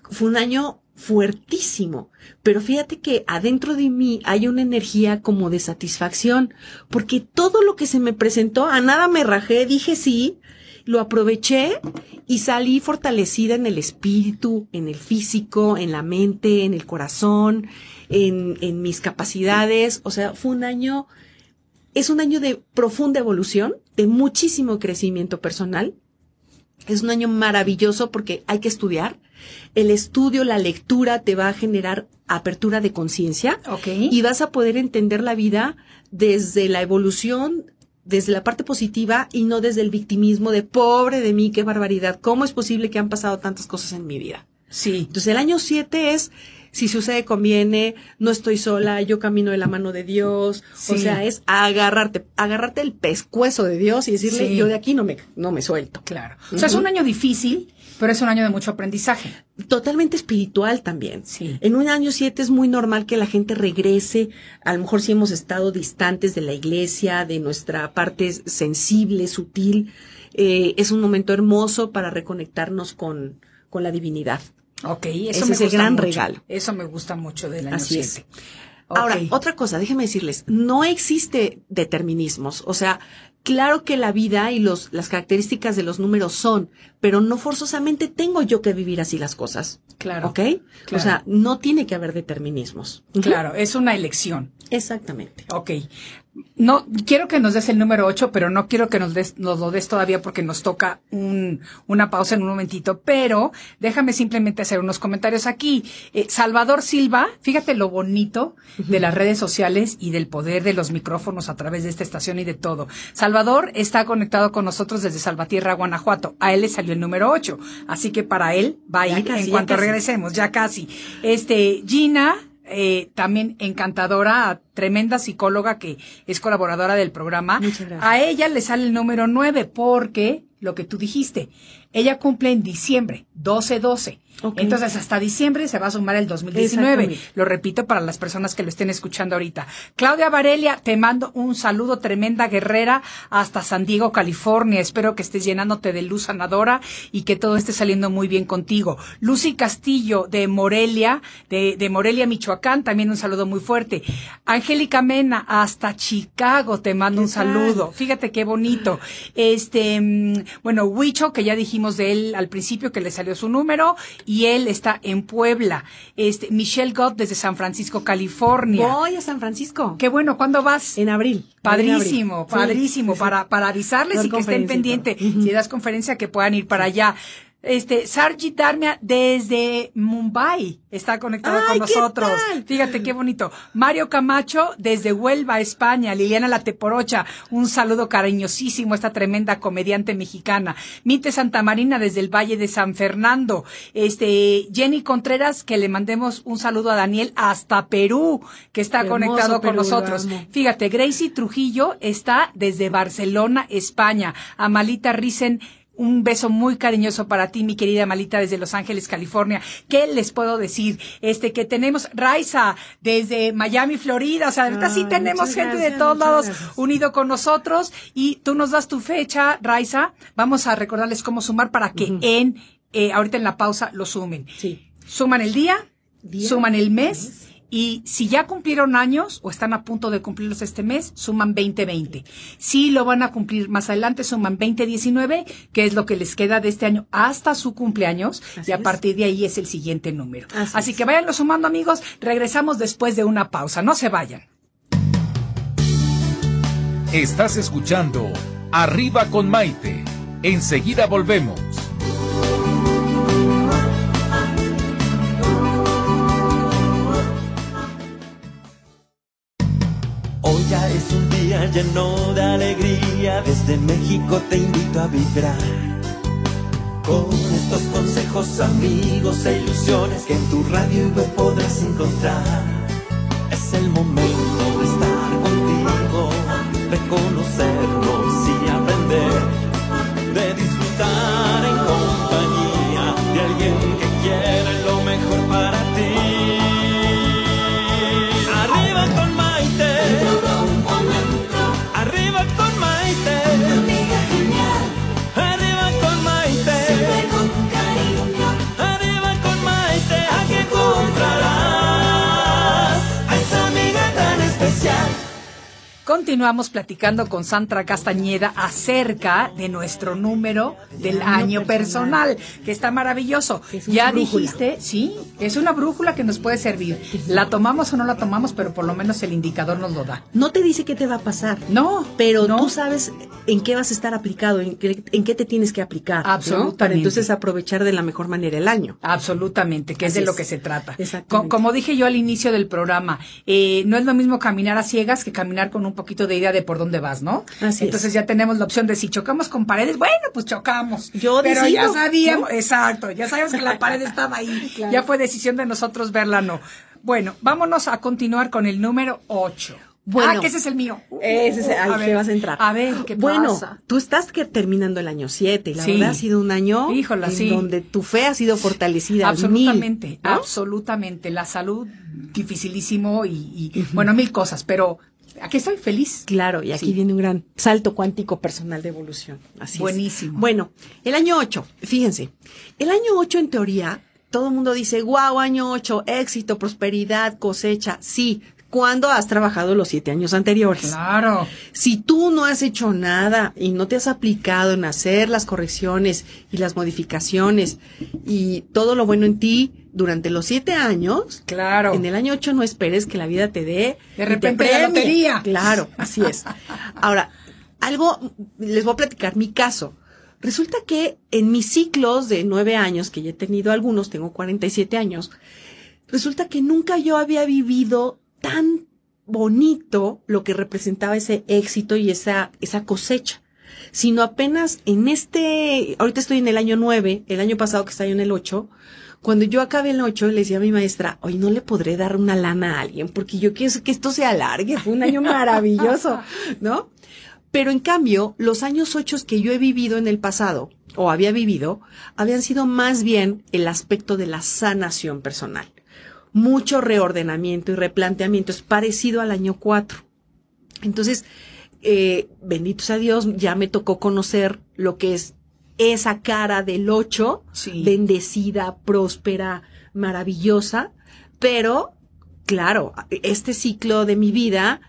fue un año fuertísimo, pero fíjate que adentro de mí hay una energía como de satisfacción, porque todo lo que se me presentó, a nada me rajé, dije sí, lo aproveché y salí fortalecida en el espíritu, en el físico, en la mente, en el corazón, en, en mis capacidades, o sea, fue un año, es un año de profunda evolución, de muchísimo crecimiento personal, es un año maravilloso porque hay que estudiar. El estudio, la lectura te va a generar apertura de conciencia Ok. y vas a poder entender la vida desde la evolución, desde la parte positiva y no desde el victimismo de pobre de mí, qué barbaridad, cómo es posible que han pasado tantas cosas en mi vida. Sí. Entonces el año 7 es, si sucede, conviene, no estoy sola, yo camino de la mano de Dios. O Sí. sea, es agarrarte, agarrarte el pescuezo de Dios y decirle, Sí. yo de aquí no me, no me suelto. Claro. O sea, es un año difícil, pero es un año de mucho aprendizaje. Totalmente espiritual también. Sí. En un año 7 es muy normal que la gente regrese, a lo mejor si hemos estado distantes de la iglesia, de nuestra parte sensible, sutil, eh, es un momento hermoso para reconectarnos con, con la divinidad. Ok, eso Ese me es el gusta gran mucho. regalo. Eso me gusta mucho del año Así es. 7. Ahora, otra cosa, déjenme decirles, no existe determinismos. O sea, claro que la vida y los, las características de los números son, pero no forzosamente tengo yo que vivir así las cosas. Claro. ¿Ok? Claro. O sea, no tiene que haber determinismos. Claro, es una elección. Exactamente. Ok. No, quiero que nos des el número 8, pero no quiero que nos, des, nos lo des todavía porque nos toca un, una pausa en un momentito. Pero déjame simplemente hacer unos comentarios aquí. Eh, Salvador Silva, fíjate lo bonito de las redes sociales y del poder de los micrófonos a través de esta estación y de todo. Salvador está conectado con nosotros desde Salvatierra, Guanajuato. A él le salió el número 8. Así que para él va a ir en cuanto regresemos, ya casi. Este, Gina, eh, también encantadora, tremenda psicóloga que es colaboradora del programa. Muchas gracias. A ella le sale el número 9 porque lo que tú dijiste, ella cumple en diciembre, 12-12. Ok. Entonces hasta diciembre se va a sumar el 2019. Exactamente. Lo repito para las personas que lo estén escuchando ahorita. Claudia Varelia, te mando un saludo tremenda guerrera hasta San Diego, California. Espero que estés llenándote de luz sanadora y que todo esté saliendo muy bien contigo. Lucy Castillo de Morelia, de, de Morelia, Michoacán, también un saludo muy fuerte. Angélica Mena hasta Chicago, te mando ¿Qué un saludo. Fíjate qué bonito. Este, mm, bueno, Huicho, que ya dijimos de él al principio que le salió su número, y él está en Puebla. Este, Michelle Gott desde San Francisco, California. Voy a San Francisco. Qué bueno, ¿cuándo vas? En abril. Padrísimo, En abril. padrísimo, Sí, para, para avisarles Dar y que estén pendientes. Si das conferencia, que puedan ir para allá. Este, Sarji Darmia desde Mumbai está conectado Ay, con ¿qué nosotros. tal? Fíjate qué bonito. Mario Camacho desde Huelva, España. Liliana Lateporocha, un saludo cariñosísimo a esta tremenda comediante mexicana. Mite Santa Marina desde el Valle de San Fernando. Este, Jenny Contreras, que le mandemos un saludo a Daniel hasta Perú, que está Hermoso conectado con Perú, nosotros. Fíjate, Gracie Trujillo está desde Barcelona, España. Amalita Risen, un beso muy cariñoso para ti, mi querida Amalita, desde Los Ángeles, California. ¿Qué les puedo decir? Este, que tenemos Raiza desde Miami, Florida. O sea, ahorita sí tenemos gente de todos lados gracias. unido con nosotros. Y tú nos das tu fecha, Raiza. Vamos a recordarles cómo sumar para que en, eh, ahorita en la pausa lo sumen. Sí. Suman el día, Día, suman el mes y si ya cumplieron años o están a punto de cumplirlos este mes, suman 2020. Si lo van a cumplir más adelante, suman 2019, que es lo que les queda de este año hasta su cumpleaños Así y a es. partir de ahí es el siguiente número. Así Así, es. que váyanlo sumando amigos, regresamos después de una pausa, no se vayan. Estás escuchando Arriba con Maite. Enseguida volvemos. Lleno de alegría, desde México te invito a vibrar. Con estos consejos, amigos e ilusiones que en tu radio web podrás encontrar. Es el momento de estar contigo, de conocernos y aprender, de disfrutar en compañía de alguien que quiere lo mejor para ti. Continuamos platicando con Sandra Castañeda acerca de nuestro número del año, personal, que está maravilloso. Es Ya brújula. dijiste, sí, es una brújula que nos puede servir. La tomamos o no la tomamos, pero por lo menos el indicador nos lo da. No te dice qué te va a pasar. No, Pero no. tú sabes en qué vas a estar aplicado, en qué, en qué te tienes que aplicar. ¿no? Absolutamente. Para entonces aprovechar de la mejor manera el año. Absolutamente, que es de lo que se trata. Exactamente. Co- como dije yo al inicio del programa, eh, no es lo mismo caminar a ciegas que caminar con un poquito de idea de por dónde vas, ¿no? Así Entonces es. ya tenemos la opción de si chocamos con paredes, bueno, pues chocamos. Yo Pero decido, ya sabíamos, ¿no? exacto, ya sabíamos que la pared estaba ahí. Claro. Ya fue decisión de nosotros verla, no. Bueno, vámonos a continuar con el número 8. Bueno. ah, que ese es el mío. Ese es Uh, al que ver, vas a entrar. A ver, ¿qué bueno, pasa? tú estás que terminando el año 7 y la Sí. verdad ha sido un año Híjola, en sí. donde tu fe ha sido fortalecida. al Absolutamente, mil, ¿no? absolutamente. La salud, dificilísimo y, y, bueno, mil cosas, pero aquí estoy feliz. Claro, y aquí Sí. viene un gran salto cuántico personal de evolución. Así es. Buenísimo. Bueno, el año 8, fíjense, el año 8 en teoría, todo el mundo dice, wow, año 8, éxito, prosperidad, cosecha. Sí, cuando has trabajado los siete años anteriores. Claro. Si tú no has hecho nada y no te has aplicado en hacer las correcciones y las modificaciones y todo lo bueno en ti durante los siete años, Claro. en el año ocho no esperes que la vida te dé. De repente la lotería. Claro, así es. Ahora, algo, les voy a platicar mi caso. Resulta que en mis ciclos de nueve años, que ya he tenido algunos, tengo 47 años, resulta que nunca yo había vivido tan bonito lo que representaba ese éxito y esa, esa cosecha, sino apenas en este, ahorita estoy en el año nueve, el año pasado que estaba yo en el ocho, cuando yo acabé el ocho, le decía a mi maestra, hoy no le podré dar una lana a alguien, porque yo quiero que esto se alargue, fue un año maravilloso, ¿no? Pero en cambio, los años ocho que yo he vivido en el pasado, o había vivido, habían sido más bien el aspecto de la sanación personal. Mucho reordenamiento y replanteamiento, es parecido al año cuatro. Entonces, eh, bendito sea Dios, ya me tocó conocer lo que es esa cara del ocho, Sí. bendecida, próspera, maravillosa, pero, claro, este ciclo de mi vida,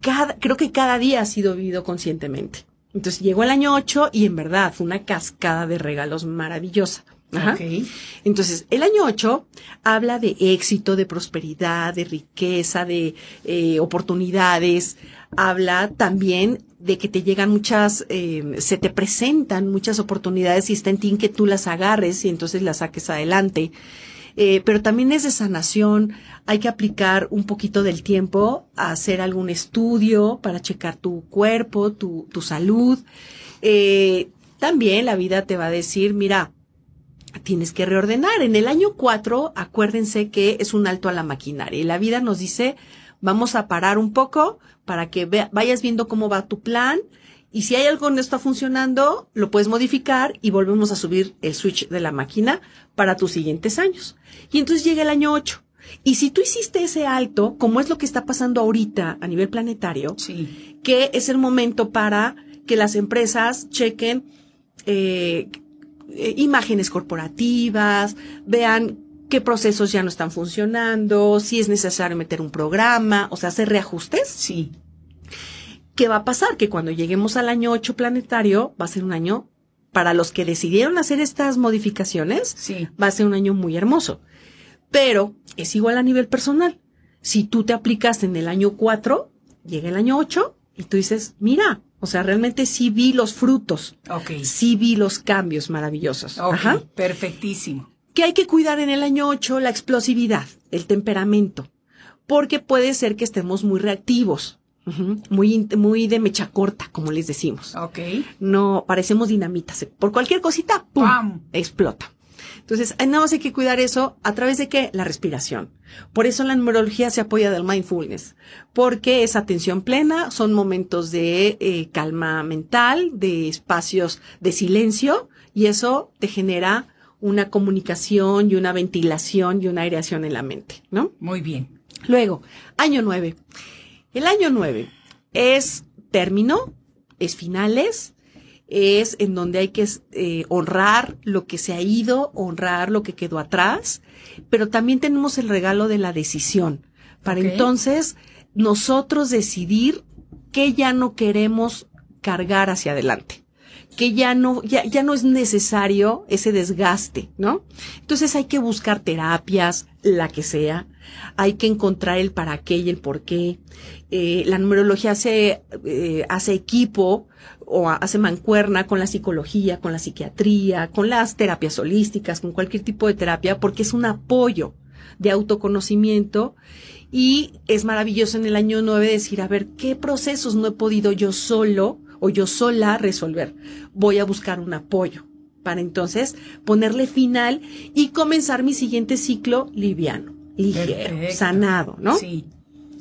cada, creo que cada día ha sido vivido conscientemente. Entonces llegó el año 8 y en verdad fue una cascada de regalos maravillosa. Ajá. Entonces, el año 8 habla de éxito, de prosperidad, de riqueza, de eh, oportunidades. Habla también de que te llegan muchas, eh, se te presentan muchas oportunidades y está en ti que tú las agarres y entonces las saques adelante. Eh, pero también es de sanación. Hay que aplicar un poquito del tiempo a hacer algún estudio para checar tu cuerpo, tu, tu salud. Eh, también la vida te va a decir, mira, tienes que reordenar. En el año 4, acuérdense que es un alto a la maquinaria y la vida nos dice, vamos a parar un poco para que vayas viendo cómo va tu plan y si hay algo que no está funcionando, lo puedes modificar y volvemos a subir el switch de la máquina para tus siguientes años. Y entonces llega el año 8. Y si tú hiciste ese alto, como es lo que está pasando ahorita a nivel planetario, Sí. que es el momento para que las empresas chequen eh, imágenes corporativas, vean qué procesos ya no están funcionando, si es necesario meter un programa, o sea, hacer reajustes. Sí. ¿Qué va a pasar? Que cuando lleguemos al año 8 planetario, va a ser un año, para los que decidieron hacer estas modificaciones, Sí. va a ser un año muy hermoso. Pero es igual a nivel personal. Si tú te aplicas en el año 4, llega el año 8 Y tú dices, mira, o sea, realmente sí vi los frutos. Ok. Sí vi los cambios maravillosos. Ok, Ajá. perfectísimo. ¿Qué hay que cuidar en el año 8? La explosividad, el temperamento. Porque puede ser que estemos muy reactivos. Muy, muy de mecha corta, como les decimos. Ok. No, parecemos dinamitas. Por cualquier cosita, ¡pum! ¡Pam! Explota. Entonces, eh, nada más hay que cuidar eso a través de qué? La respiración. Por eso la numerología se apoya del mindfulness, porque es atención plena, son momentos de eh, calma mental, de espacios de silencio, y eso te genera una comunicación y una ventilación y una aireación en la mente, ¿no? Muy bien. Luego, año 9. El año 9 es término, es finales, es en donde hay que eh, honrar lo que se ha ido, honrar lo que quedó atrás, pero también tenemos el regalo de la decisión, para entonces nosotros decidir que ya no queremos cargar hacia adelante que ya no, ya, ya no es necesario ese desgaste, ¿no? Entonces hay que buscar terapias, la que sea, hay que encontrar el para qué y el por qué. Eh, la numerología hace, eh, hace equipo o hace mancuerna con la psicología, con la psiquiatría, con las terapias holísticas, con cualquier tipo de terapia, porque es un apoyo de autoconocimiento y es maravilloso en el año 9 decir, a ver, ¿qué procesos no he podido yo solo o yo sola resolver? Voy a buscar un apoyo para entonces ponerle final y comenzar mi siguiente ciclo liviano, ligero, Perfecto. sanado, ¿no? Sí.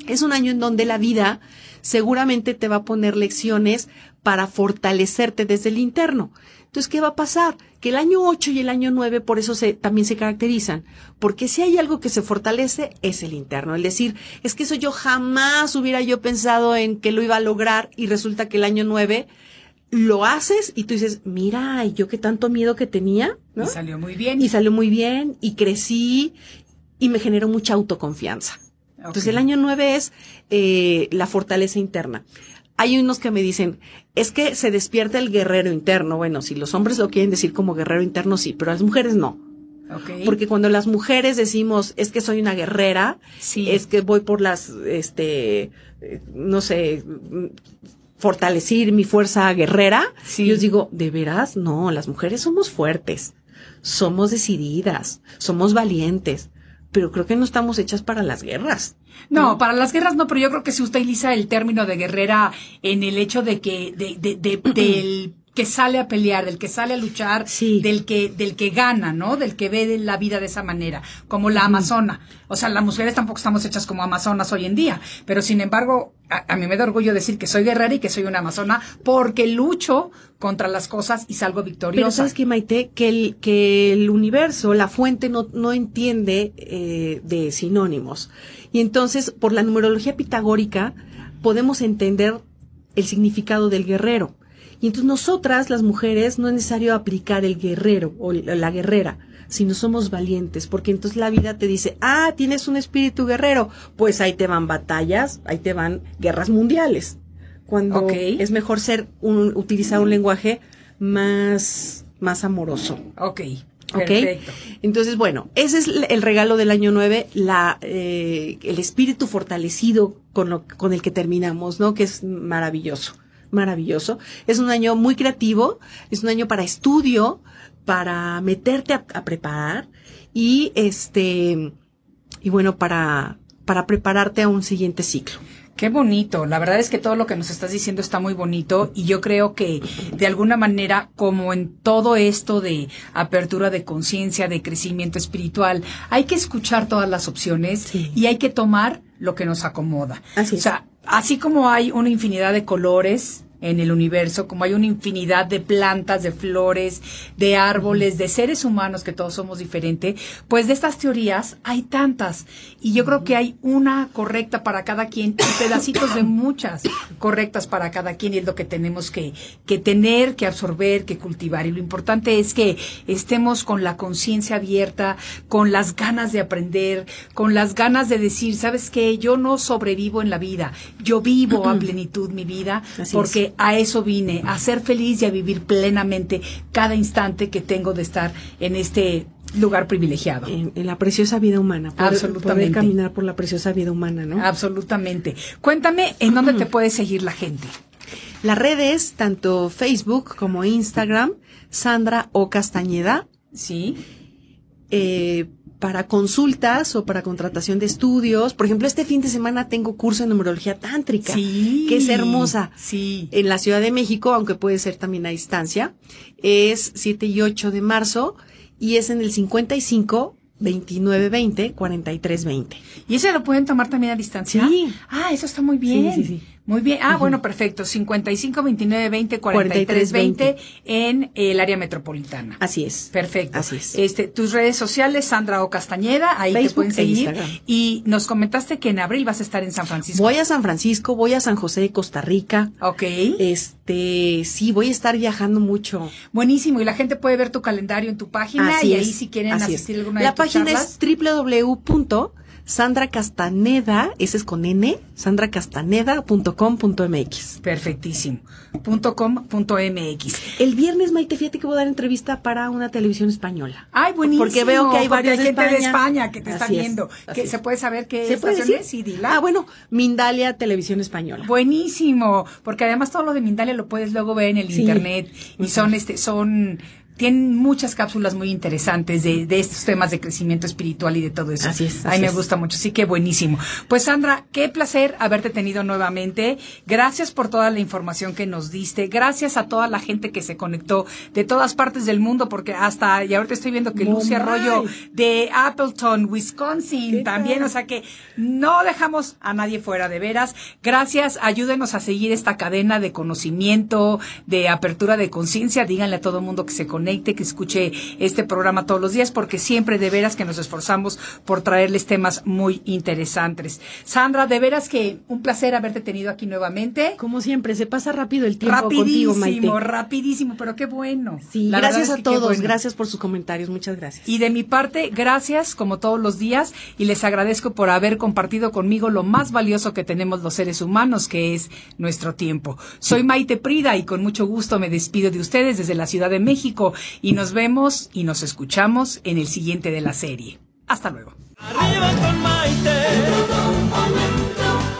Es un año en donde la vida seguramente te va a poner lecciones para fortalecerte desde el interno. Entonces, ¿qué va a pasar? Que el año 8 y el año 9 por eso se, también se caracterizan. Porque si hay algo que se fortalece, es el interno. El decir, es que eso yo jamás hubiera yo pensado en que lo iba a lograr y resulta que el año 9 lo haces y tú dices, mira, yo qué tanto miedo que tenía, ¿no? Y salió muy bien. Y salió muy bien y crecí y me generó mucha autoconfianza. Entonces el año 9 es eh, la fortaleza interna. Hay unos que me dicen, es que se despierta el guerrero interno. Bueno, si los hombres lo quieren decir como guerrero interno, sí, pero las mujeres no. Porque cuando las mujeres decimos, es que soy una guerrera, Sí. es que voy por las, este, no sé, fortalecer mi fuerza guerrera, Sí. yo digo, ¿de veras? No, las mujeres somos fuertes, somos decididas, somos valientes, pero creo que no estamos hechas para las guerras. No, para las guerras no, pero yo creo que se utiliza el término de guerrera en el hecho de que, de, de, de- del que sale a pelear, del que sale a luchar, Sí. del que, del que gana, ¿no? Del que ve la vida de esa manera, como la amazona. O sea, las mujeres tampoco estamos hechas como amazonas hoy en día, pero sin embargo, a, a mí me da orgullo decir que soy guerrera y que soy una amazona porque lucho contra las cosas y salgo Pero victoriosa. sabes que Maite, que el, que el universo, la fuente no, no entiende eh, de sinónimos. Y entonces, por la numerología pitagórica, podemos entender el significado del guerrero. Y entonces nosotras, las mujeres, no es necesario aplicar el guerrero o la guerrera, sino somos valientes, porque entonces la vida te dice, ah, tienes un espíritu guerrero, pues ahí te van batallas, ahí te van guerras mundiales. Cuando es mejor ser un, utilizar un lenguaje más, más amoroso. Ok, ¿Ok? perfecto. Entonces, bueno, ese es el- el regalo del año 9, la, eh, el espíritu fortalecido con, lo, con el que terminamos, ¿no? Que es maravilloso, maravilloso. Es un año muy creativo, es un año para estudio, para meterte a, a preparar y este, y bueno, para, para prepararte a un siguiente ciclo. Qué bonito. La verdad es que todo lo que nos estás diciendo está muy bonito y yo creo que de alguna manera, como en todo esto de apertura de conciencia, de crecimiento espiritual, hay que escuchar todas las opciones Sí. y hay que tomar lo que nos acomoda. Así O es. sea, así como hay una infinidad de colores en el universo, como hay una infinidad de plantas, de flores, de árboles, de seres humanos que todos somos diferentes, pues de estas teorías hay tantas. Y yo creo que hay una correcta para cada quien y pedacitos de muchas correctas para cada quien y es lo que tenemos que, que tener, que absorber, que cultivar. Y lo importante es que estemos con la conciencia abierta, con las ganas de aprender, con las ganas de decir, ¿sabes qué? Yo no sobrevivo en la vida, yo vivo a plenitud mi vida Así porque a eso vine, a ser feliz y a vivir plenamente cada instante que tengo de estar en este lugar privilegiado. En, en la preciosa vida humana. Poder, Absolutamente. Poder caminar por la preciosa vida humana, ¿no? Absolutamente. Cuéntame en dónde te puede seguir la gente. Las redes, tanto Facebook como Instagram, Sandra O. Castañeda. Sí. Eh, para consultas o para contratación de estudios. Por ejemplo, este fin de semana tengo curso de numerología tántrica, Sí. que es hermosa. Sí. En la Ciudad de México, aunque puede ser también a distancia. Es 7 y 8 de marzo y es en el 55 29 20 43 20. ¿Y ese lo pueden tomar también a distancia? Sí. Ah, eso está muy bien. Sí, sí, sí. Muy bien. Ah, bueno, perfecto. 55 29 20 43 20 en el área metropolitana. Así es. Perfecto. Así es. Este, tus redes sociales, Sandra O Castañeda, ahí te pueden e seguir. Y nos comentaste que en abril vas a estar en San Francisco. Voy a San Francisco, voy a San José de Costa Rica. Ok. Este, sí, voy a estar viajando mucho. Buenísimo. Y la gente puede ver tu calendario en tu página Así y es, ahí si quieren así asistir es. alguna La de tus página charlas. es www.sandracastaneda, ese es con N, sandracastaneda.com.mx. Perfectísimo. Punto com punto MX. El viernes, Maite, fíjate que voy a dar entrevista para una televisión española. Ay, buenísimo. Porque veo que hay varios gente de España. España que te está es, viendo. Que es. ¿Se puede saber qué ¿Se puede estación decir? es? Sí, dila. Ah, bueno, Mindalia Televisión Española. Buenísimo, porque además todo lo de Mindalia lo puedes luego ver en el Sí. internet y son este son tienen muchas cápsulas muy interesantes de, de estos temas de crecimiento espiritual y de todo eso. Así es, Ay, así me es. gusta mucho, sí que buenísimo. Pues Sandra, qué placer haberte tenido nuevamente. Gracias por toda la información que nos diste. Gracias a toda la gente que se conectó de todas partes del mundo, porque hasta, y ahorita estoy viendo que Lucy Arroyo de Appleton, Wisconsin, ¿Qué también, o sea que no dejamos a nadie fuera de veras. Gracias, ayúdenos a seguir esta cadena de conocimiento, de apertura de conciencia. Díganle a todo el mundo que se conecte, que escuche este programa todos los días, porque siempre de veras que nos esforzamos por traerles temas muy interesantes. Sandra, de veras que un placer haberte tenido aquí nuevamente. Como siempre, se pasa rápido el tiempo contigo, Maite. Rapidísimo, rapidísimo, pero qué bueno. Sí, La gracias es a que todos, bueno. gracias por sus comentarios, muchas gracias. Y de mi parte, gracias como todos los días y les agradezco por haber compartido conmigo lo más valioso que tenemos los seres humanos, que es nuestro tiempo. Soy Maite Prida y con mucho gusto me despido de ustedes desde la Ciudad de México y nos vemos y nos escuchamos en el siguiente de la serie. Hasta luego. Arriba con Maite.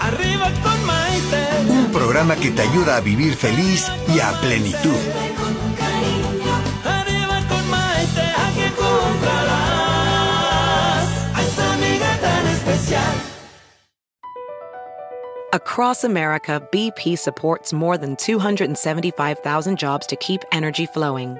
Arriba con Maite. Un programa que te ayuda a vivir feliz y a plenitud. Arriba con Maite. Aquí encontrarás a esa amiga tan especial. Across America, BP supports more than 275,000 jobs to keep energy flowing.